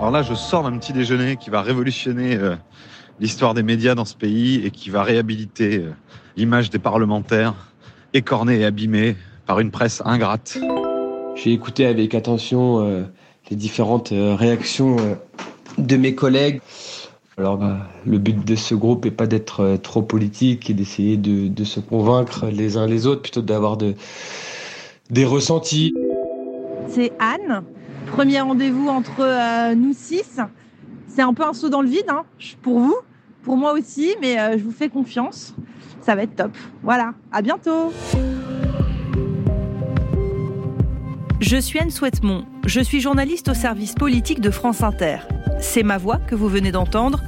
Alors là, je sors d'un petit déjeuner qui va révolutionner euh, l'histoire des médias dans ce pays et qui va réhabiliter euh, l'image des parlementaires écornés et abîmés par une presse ingrate. J'ai écouté avec attention euh, les différentes réactions de mes collègues. Alors, bah, le but de ce groupe n'est pas d'être trop politique et d'essayer de, de, se convaincre les uns les autres, plutôt d'avoir de, des ressentis. C'est Anne. Premier rendez-vous entre euh, nous six. C'est un peu un saut dans le vide hein, pour vous, pour moi aussi, mais euh, je vous fais confiance. Ça va être top. Voilà, à bientôt. Je suis Anne Souhaitemont. Je suis journaliste au service politique de France Inter. C'est ma voix que vous venez d'entendre.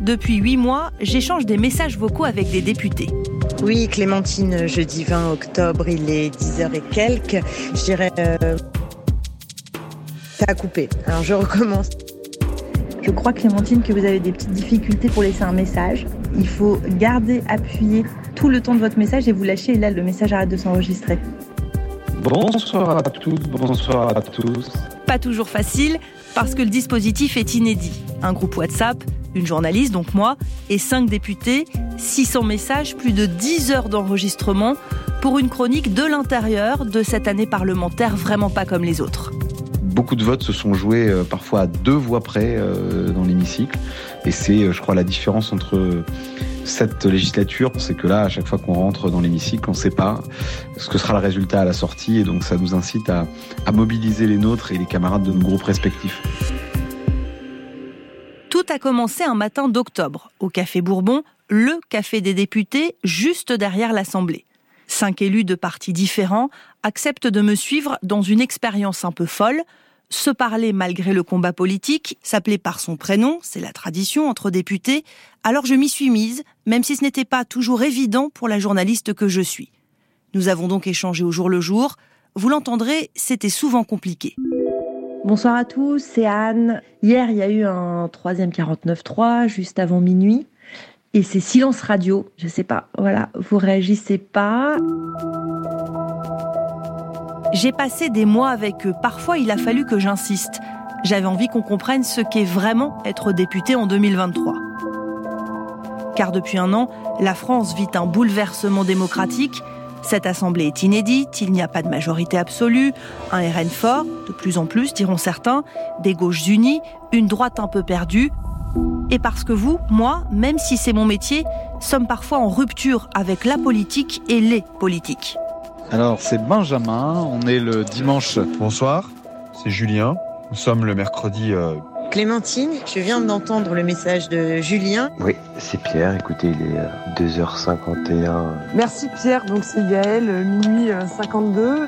Depuis huit mois, j'échange des messages vocaux avec des députés. Oui, Clémentine, jeudi 20 octobre, il est 10h et quelques. Je dirais... Euh, ça a coupé. Alors je recommence. Je crois, Clémentine, que vous avez des petites difficultés pour laisser un message. Il faut garder appuyé tout le temps de votre message et vous lâchez et là, le message arrête de s'enregistrer. Bonsoir à toutes, bonsoir à tous. Pas toujours facile parce que le dispositif est inédit. Un groupe WhatsApp, une journaliste, donc moi, et cinq députés, 600 messages, plus de 10 heures d'enregistrement pour une chronique de l'intérieur de cette année parlementaire vraiment pas comme les autres. Beaucoup de votes se sont joués euh, parfois à deux voix près euh, dans l'hémicycle. Et c'est, euh, je crois, la différence entre cette législature, c'est que là, à chaque fois qu'on rentre dans l'hémicycle, on ne sait pas ce que sera le résultat à la sortie. Et donc, ça nous incite à, à mobiliser les nôtres et les camarades de nos groupes respectifs. Tout a commencé un matin d'octobre, au Café Bourbon, le café des députés, juste derrière l'Assemblée. Cinq élus de partis différents acceptent de me suivre dans une expérience un peu folle, se parler malgré le combat politique, s'appeler par son prénom, c'est la tradition entre députés, alors je m'y suis mise, même si ce n'était pas toujours évident pour la journaliste que je suis. Nous avons donc échangé au jour le jour. Vous l'entendrez, c'était souvent compliqué. Bonsoir à tous, c'est Anne. Hier, il y a eu un troisième 49.3, juste avant minuit. Et c'est silence radio, je sais pas. Voilà, vous réagissez pas. J'ai passé des mois avec eux. Parfois, il a fallu que j'insiste. J'avais envie qu'on comprenne ce qu'est vraiment être député en 2023. Car depuis un an, la France vit un bouleversement démocratique. Cette assemblée est inédite, il n'y a pas de majorité absolue, un RN fort, de plus en plus diront certains, des gauches unies, une droite un peu perdue, et parce que vous, moi, même si c'est mon métier, sommes parfois en rupture avec la politique et les politiques. Alors, c'est Benjamin, on est le dimanche. Bonsoir, c'est Julien. Nous sommes le mercredi. Euh, Clémentine, je viens d'entendre le message de Julien. Oui, c'est Pierre. Écoutez, il est 2h51. Euh, Merci Pierre, donc c'est Gaël, euh, minuit 52.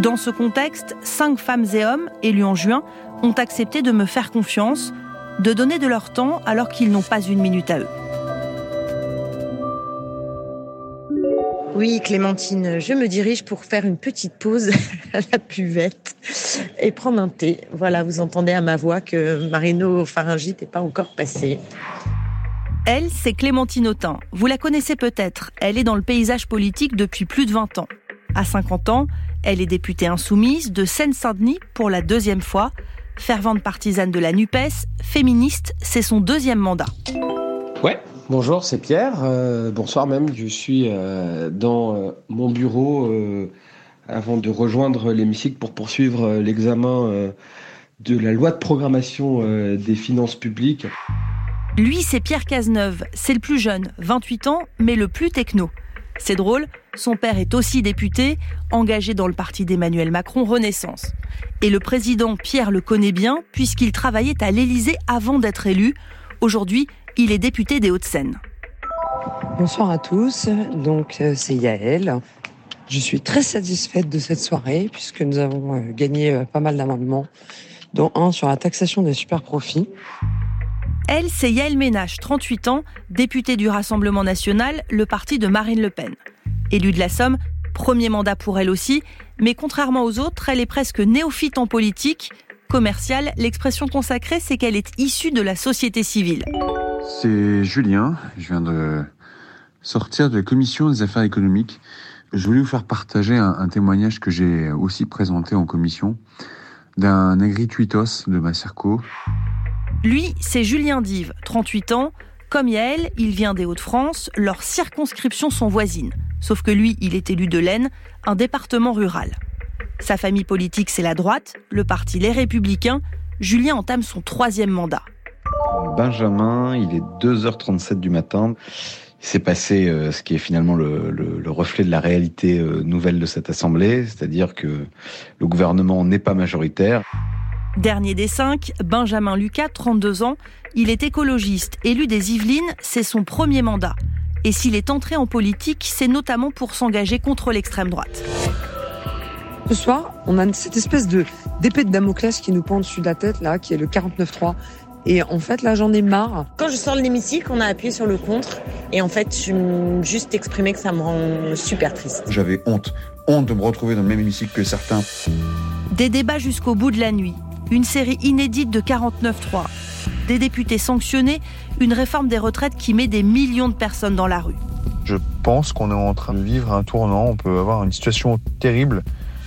Dans ce contexte, cinq femmes et hommes, élus en juin, ont accepté de me faire confiance de donner de leur temps alors qu'ils n'ont pas une minute à eux. Oui, Clémentine, je me dirige pour faire une petite pause à la buvette et prendre un thé. Voilà, vous entendez à ma voix que Marino Pharyngite n'est pas encore passé. Elle, c'est Clémentine Autain. Vous la connaissez peut-être. Elle est dans le paysage politique depuis plus de 20 ans. À 50 ans, elle est députée insoumise de Seine-Saint-Denis pour la deuxième fois. Fervente partisane de la NUPES, féministe, c'est son deuxième mandat. Ouais, bonjour, c'est Pierre. Euh, bonsoir même, je suis euh, dans euh, mon bureau avant de rejoindre l'hémicycle pour poursuivre l'examen de la loi de programmation des finances publiques. Lui, c'est Pierre Cazeneuve. C'est le plus jeune, 28 ans, mais le plus techno. C'est drôle, son père est aussi député, engagé dans le parti d'Emmanuel Macron Renaissance. Et le président Pierre le connaît bien puisqu'il travaillait à l'Élysée avant d'être élu. Aujourd'hui, il est député des Hauts-de-Seine. Bonsoir à tous, donc euh, c'est Yael. Je suis très satisfaite de cette soirée puisque nous avons euh, gagné euh, pas mal d'amendements, dont un sur la taxation des super profits. Elle, c'est Yael Ménage, 38 ans, députée du Rassemblement national, le parti de Marine Le Pen. Élue de la Somme, premier mandat pour elle aussi, mais contrairement aux autres, elle est presque néophyte en politique. Commerciale, l'expression consacrée, c'est qu'elle est issue de la société civile. C'est Julien, je viens de sortir de la commission des affaires économiques. Je voulais vous faire partager un, témoignage que j'ai aussi présenté en commission. d'un agrituitos de Macerco. Lui, c'est Julien Dive, 38 ans. Comme Yael, il vient des Hauts-de-France, leurs circonscriptions sont voisines. Sauf que lui, il est élu de l'Aisne, un département rural. Sa famille politique, c'est la droite, le parti Les Républicains. Julien entame son troisième mandat. Benjamin, il est 2h37 du matin. Il s'est passé euh, ce qui est finalement le, le, reflet de la réalité euh, nouvelle de cette Assemblée, c'est-à-dire que le gouvernement n'est pas majoritaire. Dernier des cinq, Benjamin Lucas, 32 ans. Il est écologiste, élu des Yvelines, c'est son premier mandat. Et s'il est entré en politique, c'est notamment pour s'engager contre l'extrême droite. Ce soir, on a cette espèce de d'épée de Damoclès qui nous pend dessus de la tête, là, qui est le 49.3. Et en fait, là, j'en ai marre. Quand je sors de l'hémicycle, on a appuyé sur le contre. Et en fait, je juste exprimé que ça me rend super triste. J'avais honte. Honte de me retrouver dans le même hémicycle que certains. Des débats jusqu'au bout de la nuit. Une série inédite de 49.3. Des députés sanctionnés. Une réforme des retraites qui met des millions de personnes dans la rue. Je pense qu'on est en train de vivre un tournant. On peut avoir une situation terrible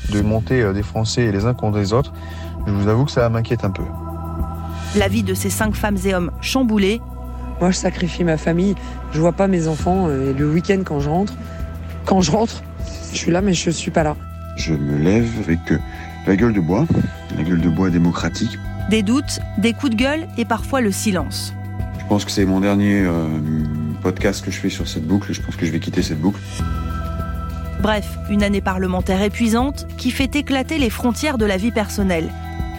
de monter euh, des Français les uns contre les autres. Je vous avoue que ça m'inquiète un peu. La vie de ces cinq femmes et hommes chamboulés. Moi, je sacrifie ma famille. Je vois pas mes enfants. Euh, et le week-end, quand je rentre, quand je rentre, je suis là, mais je suis pas là. Je me lève avec euh, la gueule de bois, la gueule de bois démocratique. Des doutes, des coups de gueule et parfois le silence. Je pense que c'est mon dernier podcast que je fais sur cette boucle. Je pense que je vais quitter cette boucle. Bref, une année parlementaire épuisante qui fait éclater les frontières de la vie personnelle,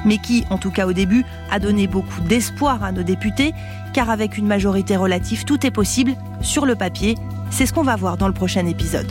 mais qui, en tout cas au début, a donné beaucoup d'espoir à nos députés, car avec une majorité relative, tout est possible, sur le papier. C'est ce qu'on va voir dans le prochain épisode.